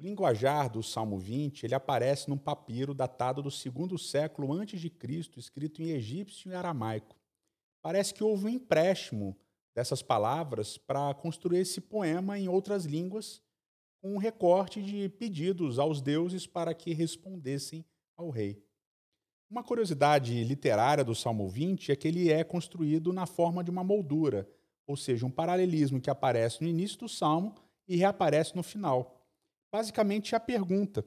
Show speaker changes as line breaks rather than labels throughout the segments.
O linguajar do Salmo 20 ele aparece num papiro datado do segundo século antes de Cristo, escrito em egípcio e aramaico. Parece que houve um empréstimo dessas palavras para construir esse poema em outras línguas, com um recorte de pedidos aos deuses para que respondessem ao rei. Uma curiosidade literária do Salmo 20 é que ele é construído na forma de uma moldura, ou seja, um paralelismo que aparece no início do salmo e reaparece no final. Basicamente, a pergunta,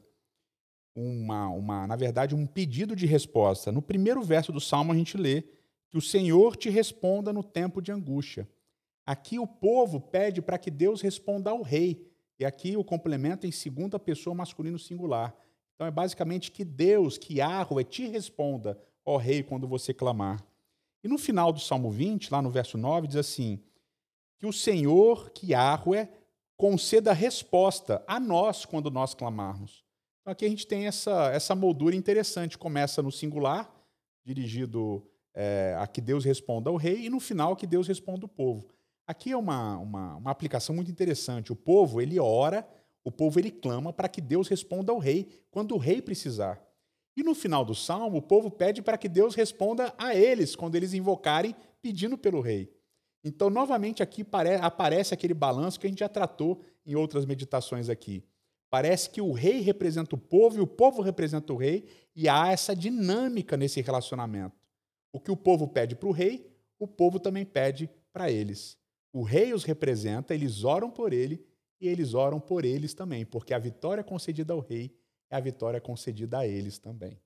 uma, uma, na verdade, um pedido de resposta. No primeiro verso do salmo, a gente lê que o Senhor te responda no tempo de angústia. Aqui o povo pede para que Deus responda ao rei. E aqui o complemento em segunda pessoa masculino singular. Então é basicamente que Deus, que Yahweh, te responda, ó rei, quando você clamar. E no final do Salmo 20, lá no verso 9, diz assim: que o Senhor, que Yahweh, conceda resposta a nós quando nós clamarmos. Então aqui a gente tem essa, essa moldura interessante. Começa no singular, dirigido é, a que Deus responda ao rei, e no final que Deus responda ao povo. Aqui é uma, uma, uma aplicação muito interessante. O povo, ele ora o povo ele clama para que Deus responda ao rei quando o rei precisar. E no final do salmo, o povo pede para que Deus responda a eles quando eles invocarem pedindo pelo rei. Então, novamente, aqui aparece aquele balanço que a gente já tratou em outras meditações aqui. Parece que o rei representa o povo e o povo representa o rei, e há essa dinâmica nesse relacionamento. O que o povo pede para o rei, o povo também pede para eles. O rei os representa, eles oram por ele e eles oram por eles também, porque a vitória concedida ao rei é a vitória concedida a eles também.